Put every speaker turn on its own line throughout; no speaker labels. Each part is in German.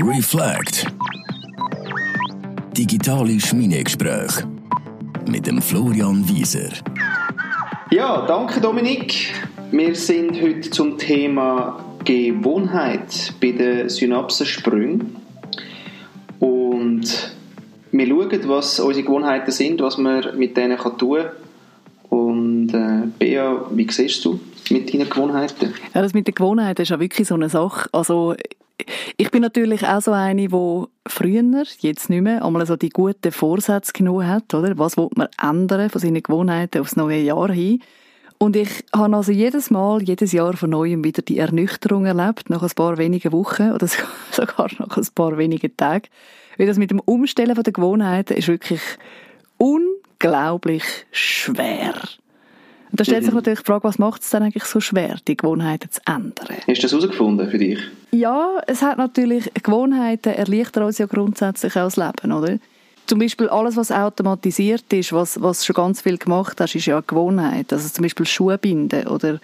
Reflect. Digitale Schmiedegespräche mit dem Florian Wieser.
Ja, danke Dominik. Wir sind heute zum Thema Gewohnheit bei den Synapsensprüngen. Und wir schauen, was unsere Gewohnheiten sind, was man mit denen tun kann. Und äh, Bea, wie siehst du mit deinen Gewohnheiten?
Ja, das mit den Gewohnheiten ist ja wirklich so eine Sache. Also ich bin natürlich auch so eine, die früher, jetzt nicht mehr, einmal so die guten Vorsätze genommen hat, oder? Was will man ändern von seinen Gewohnheiten aufs neue Jahr hin? Und ich habe also jedes Mal, jedes Jahr von Neuem wieder die Ernüchterung erlebt, nach ein paar wenigen Wochen oder sogar nach ein paar wenigen Tagen. Weil das mit dem Umstellen der Gewohnheiten ist wirklich unglaublich schwer. Und da stellt sich natürlich die Frage, was macht es denn eigentlich so schwer, die Gewohnheiten zu ändern?
Hast du das herausgefunden für dich?
Ja, es hat natürlich, Gewohnheiten erleichtern uns ja grundsätzlich auch das Leben, oder? Zum Beispiel alles, was automatisiert ist, was, was schon ganz viel gemacht hast, ist ja eine Gewohnheit. Also zum Beispiel Schuhe binden oder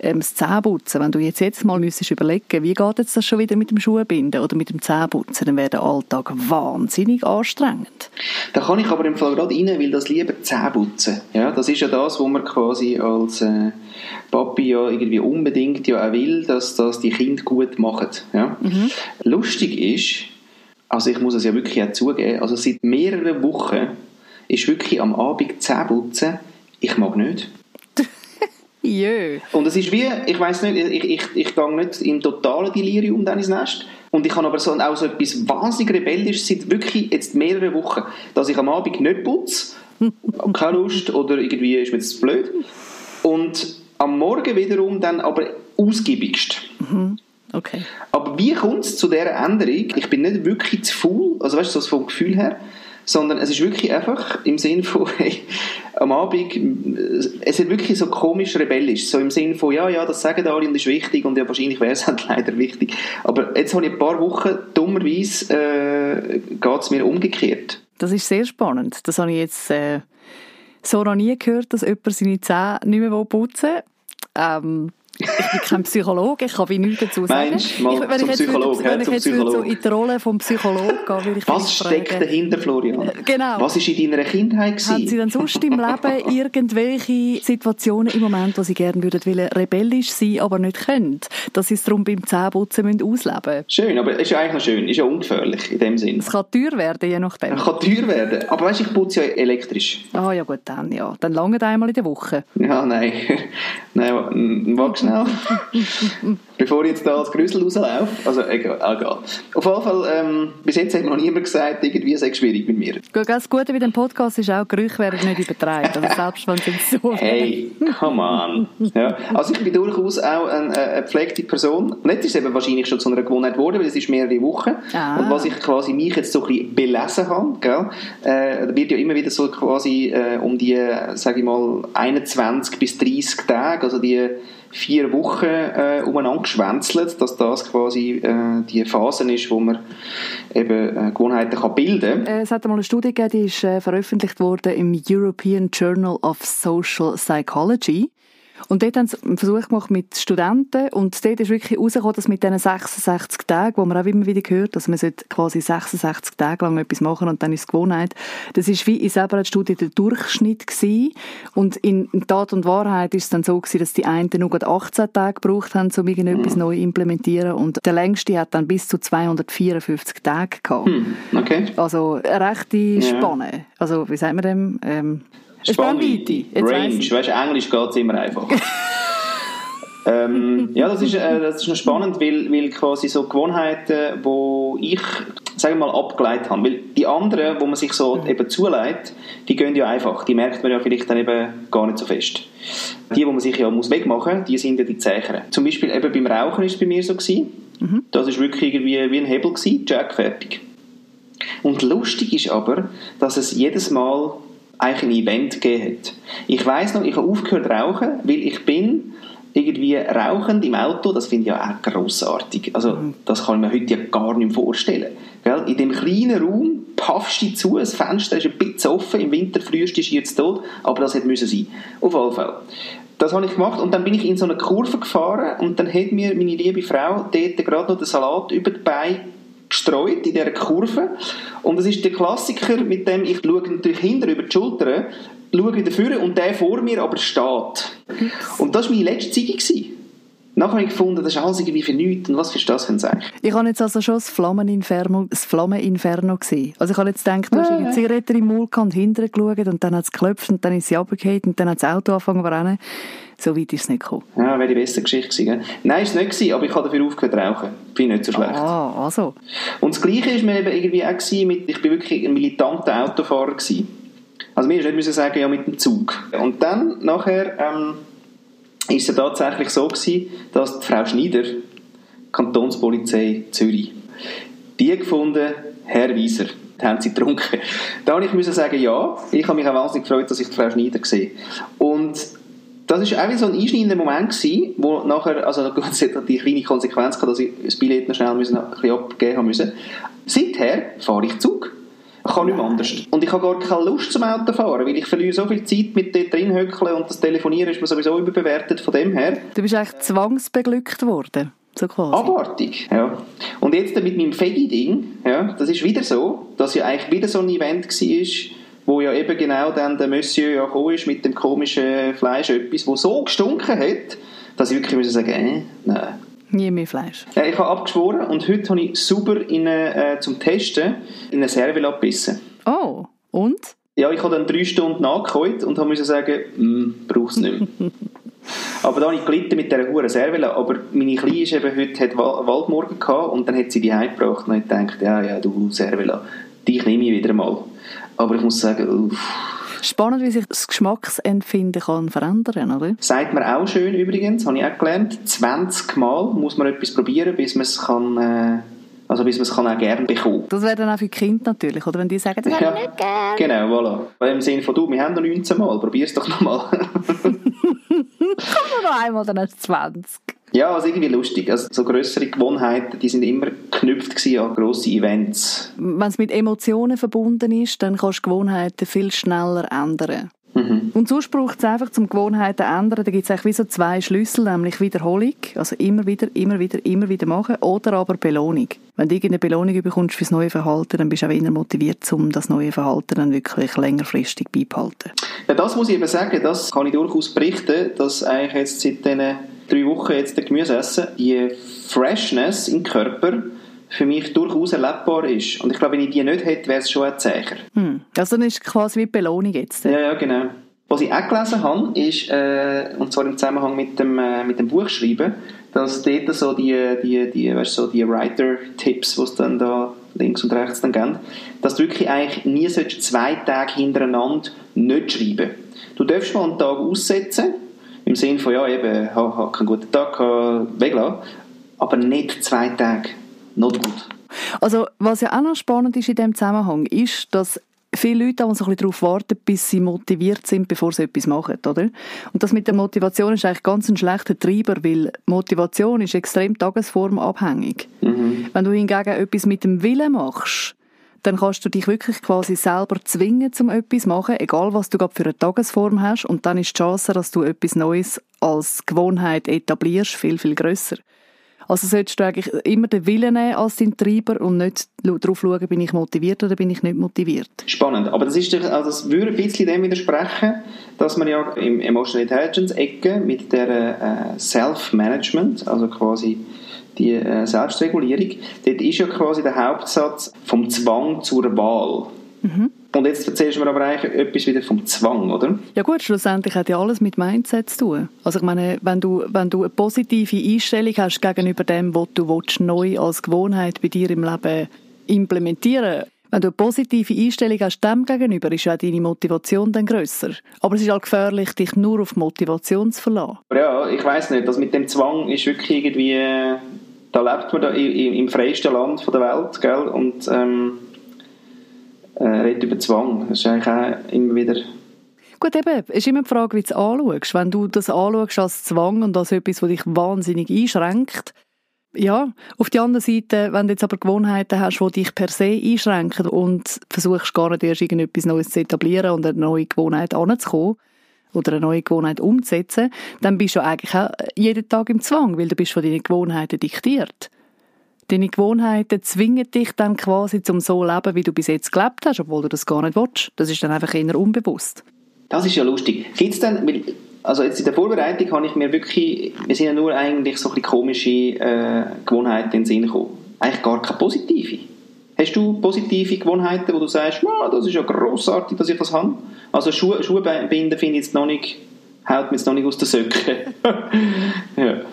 ähm, das Zähneputzen, wenn du jetzt, jetzt mal müsstest überlegen, wie geht jetzt das schon wieder mit dem Schuhbinden oder mit dem Zähneputzen, dann wäre der Alltag wahnsinnig anstrengend.
Da kann ich aber im Fall gerade rein, weil das lieber Zähneputzen, ja, das ist ja das, was man quasi als äh, Papi ja irgendwie unbedingt ja auch will, dass das die Kinder gut machen, ja. Mhm. Lustig ist, also ich muss es ja wirklich auch zugeben, also seit mehreren Wochen ist wirklich am Abend Zähneputzen, ich mag nicht.
Jö.
Und es ist wie, ich weiß nicht, ich, ich, ich gehe nicht im totalen Delirium dann ins Nest. Und ich habe aber so, auch so etwas wahnsinnig rebellisches seit wirklich jetzt mehreren Wochen, dass ich am Abend nicht putze, keine Lust oder irgendwie ist mir das blöd. Und am Morgen wiederum dann aber ausgiebigst.
Mhm. Okay.
Aber wie kommt es zu dieser Änderung? Ich bin nicht wirklich zu faul, also weißt du, so vom Gefühl her, sondern es ist wirklich einfach im Sinn von, hey, am Abend, es ist wirklich so komisch rebellisch, so im Sinn von, ja, ja, das sagen alle und ist wichtig und ja, wahrscheinlich wäre es halt leider wichtig. Aber jetzt habe ich ein paar Wochen, dummerweise, äh, geht es mir umgekehrt.
Das ist sehr spannend. Das habe ich jetzt äh, so noch nie gehört, dass jemand seine Zähne nicht mehr putzen will. Ähm, ich bin kein Psychologe, ich kann wie nichts dazu sagen.
Mensch, mal ich, wenn ich jetzt, Psychologe,
würde, wenn ich jetzt so in die Rolle vom Psychologen gehen, würde ich
Was steckt fragen, dahinter, Florian? Äh,
genau.
Was war in deiner Kindheit? Gewesen?
Haben Sie denn sonst im Leben irgendwelche Situationen im Moment, wo Sie gerne würden wollen, rebellisch sein, aber nicht können? Dass Sie es darum beim Zähneputzen ausleben müssen?
Schön, aber ist ja eigentlich noch schön. Ist ja ungefährlich in dem Sinn.
Es kann teuer werden, je nachdem.
Es kann teuer werden. Aber weißt du, ich putze ja elektrisch.
Ah, ja gut, dann ja. Dann lange einmal in der Woche.
Ja, nein. nein, warte schnell. Bevor ich jetzt da als Grüssel rauslaufe. Also, egal, egal. Auf jeden Fall, ähm, bis jetzt hat mir noch niemand gesagt, irgendwie ist es schwierig mit mir.
Das Gute bei dem Podcast ist auch, Gerüche werden nicht übertragen. Also selbst wenn es so
Hey, come on. Ja. Also ich bin durchaus auch eine, äh, eine gepflegte Person. Und jetzt ist es eben wahrscheinlich schon zu einer Gewohnheit geworden, weil es ist mehrere Wochen. Ah. Und was ich quasi mich jetzt so ein bisschen belesen habe, gell, äh, wird ja immer wieder so quasi äh, um die, sage ich mal, 21 bis 30 Tage, also die vier Wochen äh, umeinander geschwänzelt, dass das quasi äh, die Phase ist, wo man eben äh, Gewohnheiten kann bilden kann.
Äh, es hat einmal eine Studie gegeben, die ist äh, veröffentlicht worden im European Journal of Social Psychology. Und dort haben sie einen Versuch gemacht mit Studenten und dort ist wirklich herausgekommen, dass mit diesen 66 Tagen, wo man auch immer wieder hört, dass man quasi 66 Tage lang etwas machen und dann ist es Gewohnheit, das ist wie in selber Studie der Durchschnitt gewesen. und in Tat und Wahrheit ist es dann so gewesen, dass die einen nur 18 Tage gebraucht haben, um irgendetwas mhm. neu zu implementieren und der längste hat dann bis zu 254 Tage gehabt.
Mhm. Okay.
Also eine rechte Spanne. Also wie sagt man dem? Ähm,
Spannweite. Range. Weißt du, Englisch geht es immer einfach. ähm, ja, das ist, äh, das ist noch spannend, weil, weil quasi so Gewohnheiten, wo ich, sagen wir mal, abgeleitet habe, weil die anderen, wo man sich so eben zuleitet, die gehen ja einfach, die merkt man ja vielleicht dann eben gar nicht so fest. Die, wo man sich ja muss wegmachen muss, die sind ja die zäheren. Zum Beispiel eben beim Rauchen ist es bei mir so gewesen, mhm. das ist wirklich irgendwie wie ein Hebel gewesen, Jack, fertig. Und lustig ist aber, dass es jedes Mal eigentlich ein Event gegeben hat. Ich weiß noch, ich habe aufgehört rauchen, weil ich bin irgendwie rauchend im Auto, das finde ich ja auch grossartig. Also mhm. das kann ich mir heute ja gar nicht vorstellen. Gell? In dem kleinen Raum paffst du zu, das Fenster ist ein bisschen offen, im Winter frühest ist jetzt tot, aber das hätte müssen sein. Auf jeden Fall. Das habe ich gemacht und dann bin ich in so eine Kurve gefahren und dann hat mir meine liebe Frau dort gerade noch den Salat über die Beine gestreut in dieser Kurve. Und das ist der Klassiker, mit dem ich schaue natürlich hinter über die Schulter, schaue wieder vorne und der vor mir aber steht. Und das war meine letzte Zeige. Nachher habe ich gefunden, das ist alles irgendwie für nichts. Und was ist das für ein Zeichen?
Ich habe jetzt also schon das Flammeninferno, das Flammeninferno gesehen. Also ich habe jetzt gedacht, du hast eine Zigarette im Mund und hinterher geschaut und dann hat es geklopft und dann ist sie runtergefallen und dann hat das Auto angefangen zu rennen. So weit ist es nicht gekommen.
Ja, wäre die beste Geschichte gewesen. Nein, ist es nicht gewesen, aber ich habe dafür aufgehört zu rauchen. Finde ich nicht so schlecht.
Ah, also.
Und das Gleiche war mir eben irgendwie auch gewesen mit, ich bin wirklich ein militanter Autofahrer gewesen. Also mir nicht sagen, ja mit dem Zug. Und dann nachher ähm, ist es tatsächlich so gewesen, dass die Frau Schneider, Kantonspolizei Zürich, die gefunden, Herr Wieser, haben sie getrunken. Da musste ich sagen, ja, ich habe mich auch wahnsinnig gefreut, dass ich die Frau Schneider sehe. Und das war auch so ein einschneidender Moment gewesen, wo nachher, also es hat die kleine Konsequenz gehabt, dass ich das Billett noch schnell müssen, ein bisschen abgeben musste. Seither fahre ich Zug. Ich kann nicht mehr anders. Und ich habe gar keine Lust zum Autofahren, weil ich verliere so viel Zeit mit dort drin und das Telefonieren ist mir sowieso überbewertet von dem her.
Du bist eigentlich zwangsbeglückt worden. So quasi.
Abartig, ja. Und jetzt mit meinem Fegi-Ding, ja, das ist wieder so, dass ja eigentlich wieder so ein Event war, wo ja eben genau dann der Monsieur ja gekommen ist mit dem komischen Fleisch etwas, wo so gestunken hat, dass ich wirklich sagen äh, nein.
Nie mehr Fleisch.
Ja, ich habe abgeschworen und heute habe ich super in eine, äh, zum Testen in eine Cervela gebissen.
Oh, und?
Ja, ich habe dann drei Stunden nachgeholt und habe sagen, hm, brauch's nicht mehr. aber da habe ich gelitten mit dieser hohen Cervela. Aber meine Kleine ist eben heute hat Waldmorgen gehabt und dann hat sie die heimgebracht und ich gedacht, ja, ja, du Cervela, dich nehme ich wieder mal. Aber ich muss sagen, uff,
Spannend, wie sich das Geschmacksempfinden kann verändern oder?
Sagt man auch schön übrigens, habe ich auch gelernt. 20 Mal muss man etwas probieren, bis man es kann... Äh, also bis man es kann auch gerne bekommen.
Das wäre dann auch für Kinder natürlich, oder wenn die sagen, das ja, ich nicht gerne.
Genau, voilà. Im Sinne von, du, wir haben noch 19 Mal, probier es doch nochmal.
Komm noch einmal, dann hast 20.
Ja, also irgendwie lustig. Also so größere Gewohnheiten, die sind immer geknüpft an grosse Events.
Wenn es mit Emotionen verbunden ist, dann kannst du Gewohnheiten viel schneller ändern. Mhm. Und sonst braucht es einfach zum Gewohnheiten ändern, da gibt es eigentlich wie so zwei Schlüssel, nämlich Wiederholung, also immer wieder, immer wieder, immer wieder machen, oder aber Belohnung. Wenn du irgendeine Belohnung bekommst fürs neue Verhalten, dann bist du auch immer motiviert, um das neue Verhalten dann wirklich längerfristig beibehalten.
Ja, das muss ich eben sagen, das kann ich durchaus berichten, dass eigentlich jetzt seit diesen drei Wochen jetzt Gemüse essen, die Freshness im Körper für mich durchaus erlebbar ist. Und ich glaube, wenn ich die nicht hätte, wäre es schon ein Zeichen.
Hm. Also dann ist quasi wie Belohnung jetzt.
Ja, ja, genau. Was ich auch gelesen habe, ist, äh, und zwar im Zusammenhang mit dem, äh, mit dem Buchschreiben, dass dort so die, die, die, weißt, so die Writer-Tipps, die es dann da links und rechts dann geben, dass du wirklich eigentlich nie zwei Tage hintereinander nicht schreiben Du darfst mal einen Tag aussetzen, im Sinne von, ja, eben, habe ha, keinen guten Tag, weglassen, aber nicht zwei Tage. Not gut.
Also, was ja auch noch spannend ist in diesem Zusammenhang, ist, dass viele Leute auch so ein bisschen darauf warten, bis sie motiviert sind, bevor sie etwas machen, oder? Und das mit der Motivation ist eigentlich ganz ein schlechter Treiber, weil Motivation ist extrem tagesformabhängig. Mhm. Wenn du hingegen etwas mit dem Willen machst, dann kannst du dich wirklich quasi selber zwingen, zum etwas zu machen, egal was du gerade für eine Tagesform hast, und dann ist die Chance, dass du etwas Neues als Gewohnheit etablierst, viel, viel grösser. Also solltest du eigentlich immer den Willen nehmen als dein Treiber und nicht darauf schauen, bin ich motiviert oder bin ich nicht motiviert.
Spannend. Aber das, ist, also das würde ein bisschen dem widersprechen, dass man ja im Emotional Intelligence-Ecke mit der äh, Self-Management, also quasi die äh, Selbstregulierung, dort ist ja quasi der Hauptsatz vom Zwang zur Wahl. Mhm. Und jetzt erzählst du mir aber eigentlich etwas wieder vom Zwang, oder?
Ja gut, schlussendlich hat ja alles mit Mindset zu tun. Also ich meine, wenn du, wenn du eine positive Einstellung hast gegenüber dem, was du willst, neu als Gewohnheit bei dir im Leben implementieren wenn du eine positive Einstellung hast dem gegenüber, ist ja deine Motivation dann grösser. Aber es ist halt gefährlich, dich nur auf Motivation zu verlassen.
Ja, ich weiß nicht. Das mit dem Zwang ist wirklich irgendwie... Da lebt man da im, im freiesten Land der Welt, gell? Und ähm, äh, redet über Zwang. Das ist eigentlich auch immer wieder...
Gut, eben, es ist immer die Frage, wie du es anschaust. Wenn du das anschaust als Zwang und als etwas, das dich wahnsinnig einschränkt, ja, auf der anderen Seite, wenn du jetzt aber Gewohnheiten hast, die dich per se einschränken und versuchst gar nicht erst irgendetwas Neues zu etablieren und eine neue Gewohnheit anzukommen oder eine neue Gewohnheit umzusetzen, dann bist du eigentlich auch jeden Tag im Zwang, weil du bist von deinen Gewohnheiten diktiert. Deine Gewohnheiten zwingen dich dann quasi zum so leben, wie du bis jetzt gelebt hast, obwohl du das gar nicht willst. Das ist dann einfach eher unbewusst.
Das ist ja lustig. Gibt's dann, also jetzt in der Vorbereitung habe ich mir wirklich, wir sind ja nur eigentlich so ein komische äh, Gewohnheiten in den Sinn gekommen. Eigentlich gar keine positive. Hast du positive Gewohnheiten, wo du sagst, oh, das ist ja grossartig, dass ich das habe? Also Schuhe, Schuhe binden finde ich jetzt noch nicht, haut mir noch nicht aus den Söcken.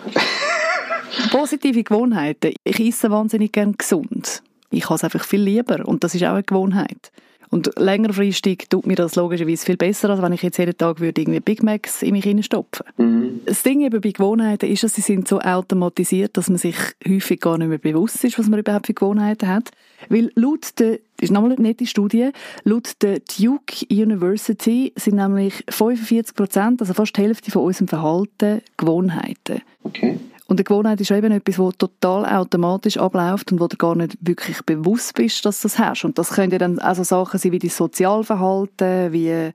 Positive Gewohnheiten. Ich esse wahnsinnig gern gesund. Ich habe es einfach viel lieber und das ist auch eine Gewohnheit. Und längerfristig tut mir das logischerweise viel besser, als wenn ich jetzt jeden Tag würde irgendwie Big Macs in mich hineinstopfen mhm. Das Ding eben bei Gewohnheiten ist, dass sie sind so automatisiert, dass man sich häufig gar nicht mehr bewusst ist, was man überhaupt für Gewohnheiten hat. Weil laut der, das ist nochmal eine nette Studie, laut der Duke University sind nämlich 45 Prozent, also fast die Hälfte von unserem Verhalten Gewohnheiten.
Okay.
Und eine Gewohnheit ist eben etwas, das total automatisch abläuft und wo du gar nicht wirklich bewusst bist, dass du das hast. Und das können ja dann also Sachen sein wie dein Sozialverhalten, wie,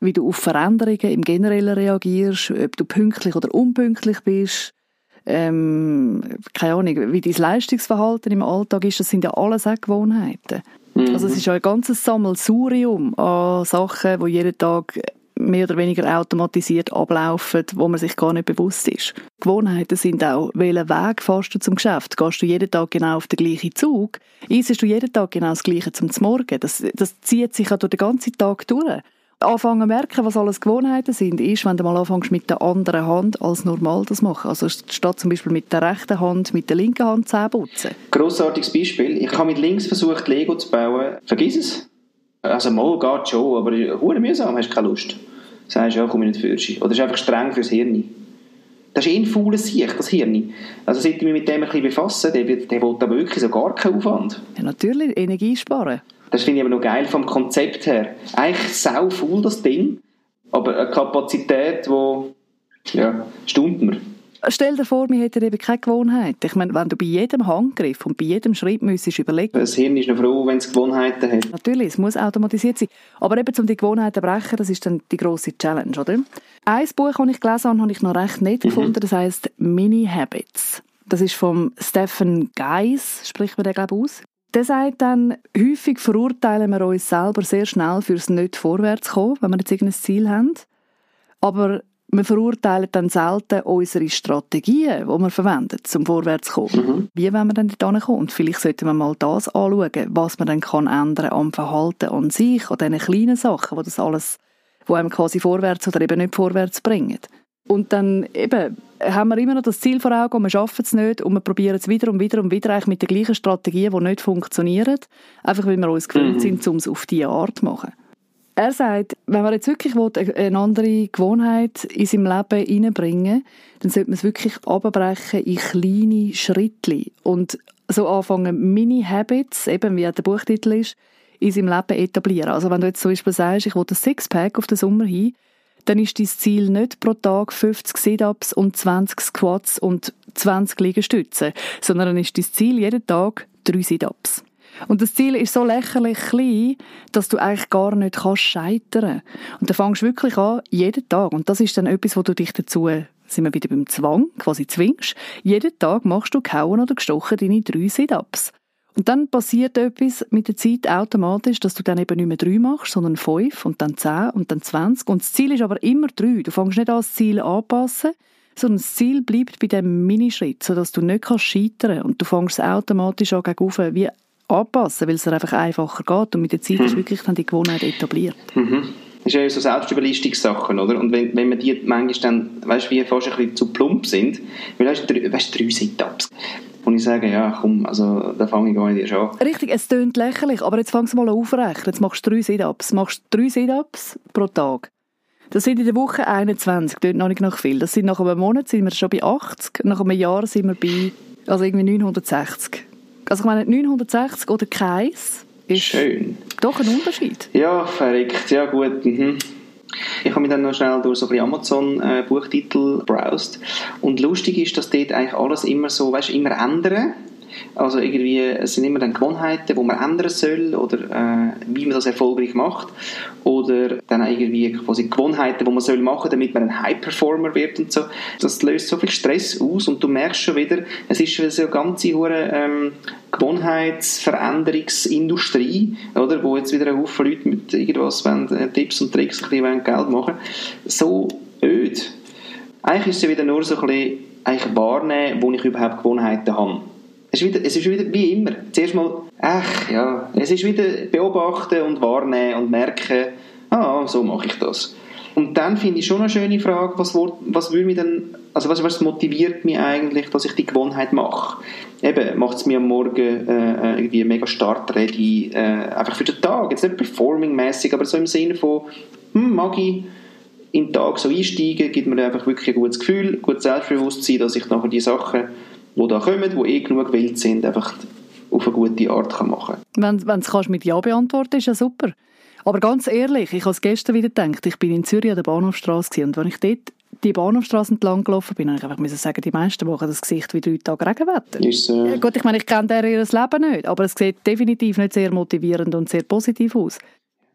wie du auf Veränderungen im Generellen reagierst, ob du pünktlich oder unpünktlich bist, ähm, keine Ahnung, wie dein Leistungsverhalten im Alltag ist, das sind ja alles auch Gewohnheiten. Mhm. Also es ist ja ein ganzes Sammelsurium an Sachen, die jeden Tag mehr oder weniger automatisiert ablaufen, wo man sich gar nicht bewusst ist. Gewohnheiten sind auch, welchen Weg fährst du zum Geschäft? Gehst du jeden Tag genau auf den gleichen Zug? Isst du jeden Tag genau das Gleiche zum Morgen? Das, das zieht sich ja durch den ganzen Tag durch. Anfangen zu merken, was alles Gewohnheiten sind, ist, wenn du mal anfängst mit der anderen Hand als normal das machen. Also statt zum Beispiel mit der rechten Hand, mit der linken Hand Zähne putzen.
Grossartiges Beispiel. Ich habe mit links versucht, Lego zu bauen. Vergiss es. Also mal geht schon, aber hure mühsam, hast keine Lust. Sagst ja, komm ich nicht für Oder ist einfach streng fürs Hirn. Das ist eh ein faules Sicht, das Hirn. Also seit ich mich mit dem ein bisschen befasse, der, der will aber wirklich so gar keinen Aufwand.
Ja, natürlich, Energie sparen.
Das finde ich aber noch geil vom Konzept her. Eigentlich sau faul, das Ding, aber eine Kapazität, die, ja, stimmt mir.
Stell dir vor, wir hätten eben keine Gewohnheit. Ich meine, wenn du bei jedem Handgriff und bei jedem Schritt müsstest überlegen...
Das Hirn ist noch froh, wenn es Gewohnheiten hat.
Natürlich, es muss automatisiert sein. Aber eben, um die Gewohnheiten zu brechen, das ist dann die grosse Challenge, oder? Ein Buch, das ich gelesen habe, habe ich noch recht nett mhm. gefunden. Das heisst Mini Habits. Das ist vom Stephen Geis, spricht man den, glaube ich, aus. Der sagt dann, häufig verurteilen wir uns selber sehr schnell fürs nicht vorwärts kommen, wenn wir jetzt irgendein Ziel haben. Aber wir verurteilen dann selten unsere Strategien, die wir verwenden, zum vorwärts zu kommen. Mhm. Wie wollen wir denn da kommen? Und vielleicht sollten wir mal das anschauen, was man dann kann ändern am Verhalten an sich, an diesen kleinen Sachen, wo das alles, wo einem quasi vorwärts oder eben nicht vorwärts bringen. Und dann eben haben wir immer noch das Ziel vor Augen und wir schaffen es nicht und wir probieren es wieder und wieder und wieder eigentlich mit der gleichen Strategie, die nicht funktioniert, einfach weil wir uns gewöhnt mhm. sind, um es auf diese Art zu machen. Er sagt, wenn man jetzt wirklich eine andere Gewohnheit in seinem Leben hineinbringen dann sollte man es wirklich abbrechen in kleine Schritte und so anfangen, Mini-Habits, eben wie der Buchtitel ist, in seinem Leben etablieren. Also wenn du jetzt zum Beispiel sagst, ich will ein Sixpack auf den Sommer hin, dann ist dein Ziel nicht pro Tag 50 Sit-Ups und 20 Squats und 20 Liegestützen, sondern dann ist dein Ziel jeden Tag drei Sit-Ups. Und das Ziel ist so lächerlich klein, dass du eigentlich gar nicht kannst scheitern. Und dann fängst du wirklich an, jeden Tag. Und das ist dann etwas, wo du dich dazu, sind wir wieder beim Zwang, quasi zwingst. Jeden Tag machst du kauen oder gestochen deine drei Sit-Ups. Und dann passiert etwas mit der Zeit automatisch, dass du dann eben nicht mehr drei machst, sondern fünf und dann zehn und dann zwanzig. Und das Ziel ist aber immer drei. Du fängst nicht an, das Ziel anpassen, sondern das Ziel bleibt bei dem Minischritt, sodass du nicht kannst scheitern Und du fängst automatisch an, gegen wie anpassen, weil es einfach einfacher geht und mit der Zeit hm. ist wirklich dann die Gewohnheit etabliert.
Mhm. Das ist ja so Selbstüberlistungssachen, oder? Und wenn, wenn man die manchmal dann, weißt du, wie fast ein bisschen zu plump sind, weil weißt du, weißt, drei Sit-Ups. Und ich sage, ja, komm, also da fange ich gar nicht an.
Richtig, es klingt lächerlich, aber jetzt fangst du mal aufrechnen. Jetzt machst du drei Sit-Ups. Machst drei Sit-Ups pro Tag. Das sind in der Woche 21, das noch nicht noch viel. Das sind nach einem Monat sind wir schon bei 80, nach einem Jahr sind wir bei, also irgendwie 960. Also ich meine, 960 oder keins ist
Schön.
doch ein Unterschied.
Ja, verrückt. Ja, gut. Mhm. Ich habe mich dann noch schnell durch so ein Amazon-Buchtitel browsed. Und lustig ist, dass dort eigentlich alles immer so, weißt immer ändern. Also irgendwie, es sind immer dann Gewohnheiten, die man ändern soll oder äh, wie man das erfolgreich macht. Oder dann irgendwie quasi Gewohnheiten, die man soll machen, damit man ein High-Performer wird und so. Das löst so viel Stress aus und du merkst schon wieder, es ist so eine ganze hure ähm, Gewohnheitsveränderungsindustrie, oder, wo jetzt wieder ein Haufen Leute mit irgendwas wollen, äh, Tipps und Tricks ein bisschen Geld machen so öd. Eigentlich ist es wieder nur so ein bisschen wahrnehmen, wo ich überhaupt Gewohnheiten habe. Es ist, wieder, es ist wieder wie immer. Zuerst mal, ach ja, es ist wieder beobachten und wahrnehmen und merken, ah, so mache ich das. Und dann finde ich schon eine schöne Frage, was, was würde mich denn, also was, was motiviert mich eigentlich, dass ich die Gewohnheit mache? Eben, macht es mir am Morgen äh, irgendwie mega startready, äh, einfach für den Tag, jetzt nicht performing-mäßig, aber so im Sinne von, hm, mag ich in den Tag so einsteigen, gibt mir einfach wirklich ein gutes Gefühl, gutes Selbstbewusstsein, dass ich nachher die Sachen die da kommen, die eh genug wild sind, einfach auf eine gute Art kann machen
kann. Wenn du es mit Ja beantworten ist ja super. Aber ganz ehrlich, ich habe es gestern wieder gedacht, ich bin in Zürich an der Bahnhofstrasse und wenn ich dort die Bahnhofstrasse entlang gelaufen bin, habe ich einfach sagen, die meisten machen das Gesicht wie drei Tage Regenwetter. Ist, äh... Gut, ich meine, ich kenne deren ihr Leben nicht, aber es sieht definitiv nicht sehr motivierend und sehr positiv aus.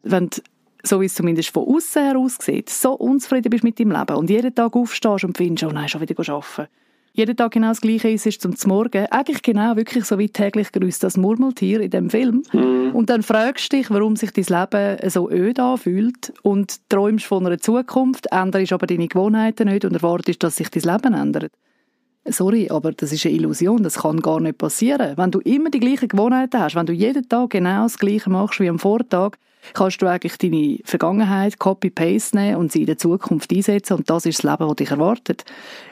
Wenn du, so wie es zumindest von außen her aussieht, so unzufrieden bist mit deinem Leben und jeden Tag aufstehst und findest, oh nein, schon wieder arbeiten jeden Tag genau das Gleiche ist, ist zum Morgen. Eigentlich genau wirklich so wie täglich grüßt das Murmeltier in dem Film. Mhm. Und dann fragst du dich, warum sich dein Leben so öd anfühlt und träumst von einer Zukunft, änderst aber deine Gewohnheiten nicht und erwartest, dass sich dein Leben ändert. Sorry, aber das ist eine Illusion, das kann gar nicht passieren. Wenn du immer die gleichen Gewohnheiten hast, wenn du jeden Tag genau das Gleiche machst wie am Vortag, kannst du eigentlich deine Vergangenheit copy-paste nehmen und sie in der Zukunft einsetzen und das ist das Leben, das dich erwartet.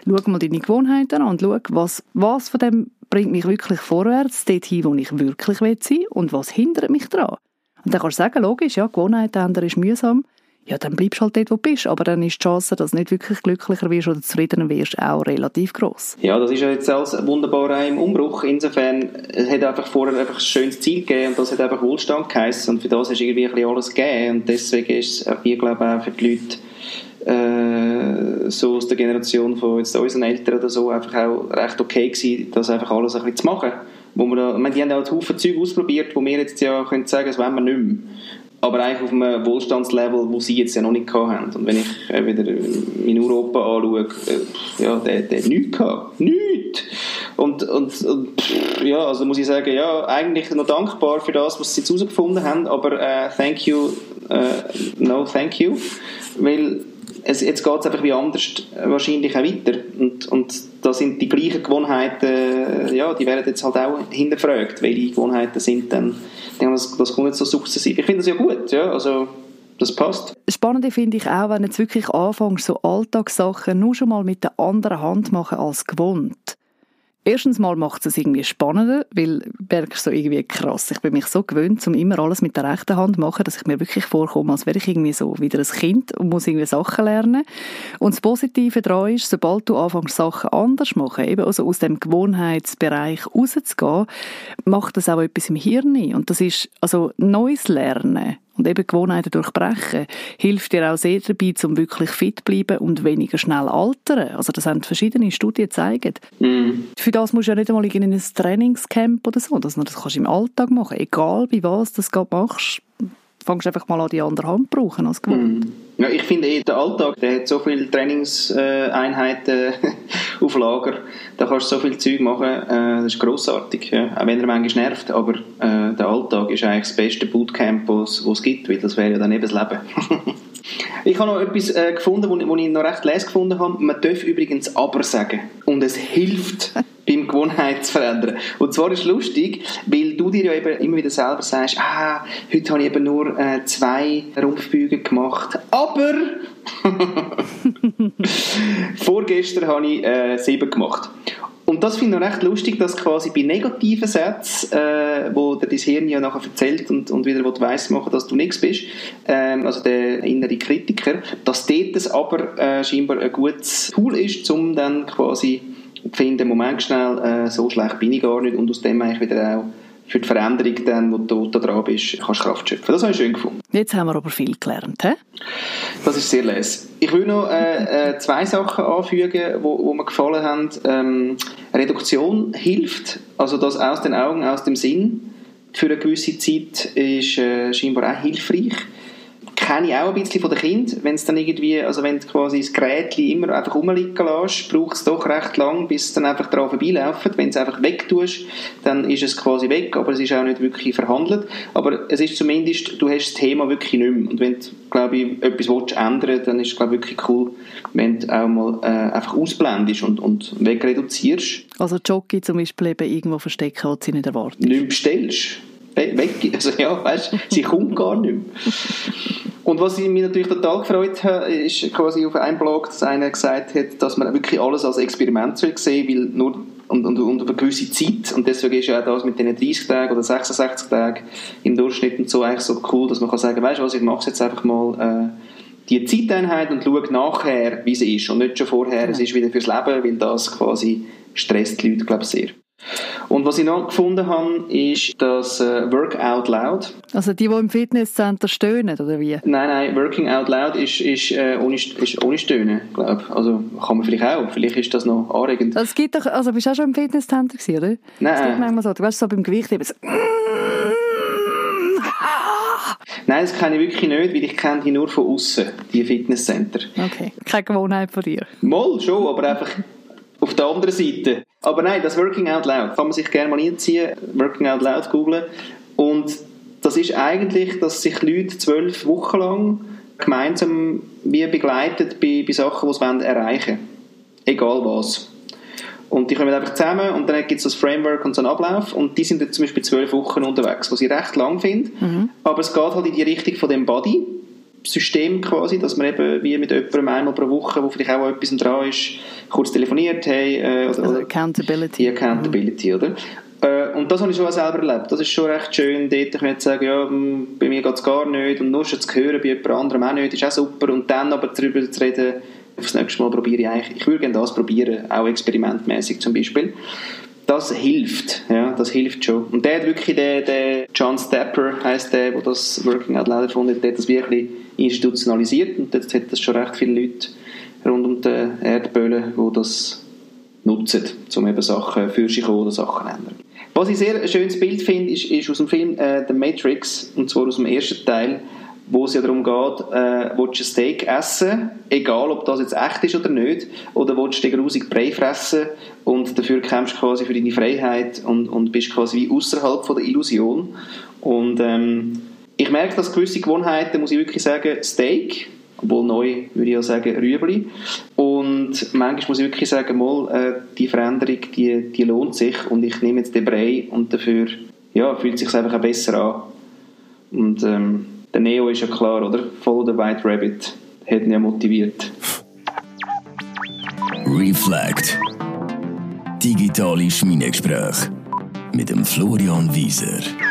Schau mal deine Gewohnheiten an und schau, was, was von dem bringt mich wirklich vorwärts, dorthin, wo ich wirklich sein will und was hindert mich daran. Und dann kannst du sagen, logisch, ja, Gewohnheiten ändern ist mühsam, ja, dann bleibst du halt dort, wo du bist. Aber dann ist die Chance, dass du nicht wirklich glücklicher wirst oder zufriedener wirst, auch relativ groß.
Ja, das ist ja jetzt alles wunderbar im Umbruch. Insofern, es hat einfach vorher einfach ein schönes Ziel gegeben und das hat einfach Wohlstand geheißen und für das du irgendwie ein alles gegeben und deswegen ist es hier, glaube ich, auch für die Leute äh, so aus der Generation von jetzt unseren Eltern oder so einfach auch recht okay gewesen, das einfach alles ein bisschen zu machen. Wo wir da, ich meine, die haben auch Haufen Zeug ausprobiert, wo wir jetzt ja können sagen, das wollen wir nicht mehr aber eigentlich auf einem Wohlstandslevel, wo sie jetzt ja noch nicht haben. Und wenn ich äh, wieder in Europa anschaue, äh, ja, der, der nichts gehabt. Nichts! Und, und, und ja, also muss ich sagen, ja, eigentlich noch dankbar für das, was sie herausgefunden haben, aber äh, thank you, äh, no thank you, weil es, jetzt geht es einfach wie anders wahrscheinlich auch weiter. Und, und da sind die gleichen Gewohnheiten, ja, die werden jetzt halt auch hinterfragt, welche Gewohnheiten sind dann das, das kommt jetzt so sukzessiv. Ich finde das ja gut, ja, also das passt.
Spannend finde ich auch, wenn du jetzt wirklich anfängst, so Alltagssachen nur schon mal mit der anderen Hand machen als gewohnt. Erstens mal macht es irgendwie spannender, weil merkst so irgendwie krass. Ich bin mich so gewöhnt, um immer alles mit der rechten Hand zu machen, dass ich mir wirklich vorkomme, als wäre ich irgendwie so wieder ein Kind und muss irgendwie Sachen lernen. Und das Positive daran ist, sobald du anfängst, Sachen anders zu machen, eben also aus dem Gewohnheitsbereich rauszugehen, macht das auch etwas im Hirn. Und das ist also neues Lernen und eben Gewohnheiten durchbrechen, hilft dir auch sehr dabei, um wirklich fit zu bleiben und weniger schnell altern. Also das haben verschiedene Studien gezeigt. Mm. Für das musst du ja nicht einmal in ein Trainingscamp oder so, dass du das kannst im Alltag machen egal bei was du das gerade machst fängst einfach mal an, die andere Hand brauchen als gewohnt. Mm.
Ja, ich finde eh, der Alltag, der hat so viele Trainingseinheiten auf Lager, da kannst du so viel Zeug machen, äh, das ist grossartig, ja. auch wenn er manchmal nervt, aber äh, der Alltag ist eigentlich das beste Bootcamp, was es gibt, weil das wäre ja dann eben das Leben. ich habe noch etwas äh, gefunden, wo ich noch recht les gefunden habe, man darf übrigens aber sagen und es hilft beim Gewohnheit zu verändern. Und zwar ist es lustig, weil du dir ja eben immer wieder selber sagst, ah, heute habe ich eben nur äh, zwei Rumpfbügen gemacht, aber vorgestern habe ich äh, sieben gemacht. Und das finde ich recht lustig, dass quasi bei negativen Sätzen, äh, wo dir dein Hirn ja nachher erzählt und, und wieder weiss machen, dass du nichts bist, ähm, also der innere Kritiker, dass dort das aber äh, scheinbar ein gutes Tool ist, um dann quasi finde, Moment schnell, äh, so schlecht bin ich gar nicht und aus dem eigentlich wieder auch für die Veränderung, dann, wo du da dran bist, kannst Kraft schöpfen. Das habe ich schön gefunden.
Jetzt haben wir aber viel gelernt, he?
Das ist sehr les. Ich will noch äh, äh, zwei Sachen anfügen, wo, wo mir gefallen haben. Ähm, Reduktion hilft, also das aus den Augen, aus dem Sinn für eine gewisse Zeit ist äh, scheinbar auch hilfreich kenne ich auch ein bisschen von den Kindern, wenn es dann irgendwie, also wenn du quasi das Gerät immer einfach rumliegen lässt, braucht es doch recht lang, bis es dann einfach daran vorbeilaufen. Wenn du es einfach wegtust, dann ist es quasi weg, aber es ist auch nicht wirklich verhandelt. Aber es ist zumindest, du hast das Thema wirklich nicht mehr. Und wenn du, glaube ich, etwas willst ändern dann ist es, glaube ich, wirklich cool, wenn du auch mal äh, einfach ausblendest und, und wegreduzierst.
Also Jockey zum Beispiel eben irgendwo verstecken, was sie nicht erwarten.
Nicht bestellst weg. Also ja, weißt, sie kommt gar nicht mehr. Und was mich natürlich total gefreut hat, ist quasi auf einem Blog, dass einer gesagt hat, dass man wirklich alles als Experiment soll sehen, weil nur und, und, und über eine gewisse Zeit und deswegen ist ja auch das mit den 30 Tagen oder 66 Tagen im Durchschnitt und so eigentlich so cool, dass man kann sagen, weißt du was, ich mache jetzt einfach mal äh, die Zeiteinheit und schaue nachher, wie sie ist und nicht schon vorher, ja. es ist wieder fürs Leben, weil das quasi stresst die Leute, glaube ich, sehr. Und was ich noch gefunden habe, ist das äh, Work Out Loud.
Also die, die im Fitnesscenter stöhnen, oder wie?
Nein, nein, Working Out Loud ist, ist, äh, ohne, ist ohne Stöhnen, glaube Also kann man vielleicht auch. Vielleicht ist das noch anregend.
Also, es gibt doch, also bist du auch schon im Fitnesscenter gewesen, oder?
Nein.
Es gibt manchmal so, du weißt so beim Gewicht eben so...
Nein, das kenne ich wirklich nicht, weil ich kenne die nur von außen, die Fitnesscenter.
Okay, keine Gewohnheit von dir.
Moll schon, aber einfach auf der anderen Seite. Aber nein, das Working Out Loud kann man sich gerne mal einziehen, Working Out Loud googlen. Und das ist eigentlich, dass sich Leute zwölf Wochen lang gemeinsam wie begleitet bei, bei Sachen, die sie erreichen wollen. Egal was. Und die kommen einfach zusammen und dann gibt es das Framework und so einen Ablauf und die sind jetzt zum Beispiel zwölf Wochen unterwegs, was ich recht lang finde. Mhm. Aber es geht halt in die Richtung von dem Body. System quasi, dass man eben wie mit jemandem einmal pro Woche, wo vielleicht auch etwas dran ist, kurz telefoniert, hey, äh, oder,
also Accountability.
Die Accountability, mhm. oder? Äh, und das habe ich schon selber erlebt. Das ist schon recht schön. Dort ich sagen, ja, bei mir geht es gar nicht und nur schon zu hören, bei jemand anderem auch nicht, ist auch super. Und dann aber darüber zu reden, aufs nächste Mal probiere ich eigentlich, ich würde gerne das probieren, auch experimentmäßig zum Beispiel das hilft, ja, das hilft schon. Und der hat wirklich, der, der John Stepper heißt der, der das Working Out Loud erfunden hat, der hat das wirklich institutionalisiert und jetzt hat das schon recht viele Leute rund um die Erdböden, die das nutzen, um eben Sachen für sich oder Sachen zu ändern. Was ich sehr schönes Bild finde, ist, ist aus dem Film äh, The Matrix, und zwar aus dem ersten Teil, wo es ja darum geht, äh, willst du ein Steak essen, egal ob das jetzt echt ist oder nicht, oder willst du den grusig Brei fressen und dafür kämpfst du quasi für deine Freiheit und, und bist quasi wie außerhalb von der Illusion. Und ähm, ich merke, dass gewisse Gewohnheiten, muss ich wirklich sagen, Steak, obwohl neu würde ich ja sagen Rüebli. Und manchmal muss ich wirklich sagen, mal, äh, die Veränderung, die, die lohnt sich und ich nehme jetzt den Brei und dafür ja, fühlt es sich einfach auch besser an. Und ähm, der Neo ist ja klar, oder? Follow the White Rabbit hat ihn ja motiviert.
Reflect. Digitale Schmiedegespräche mit dem Florian Wieser.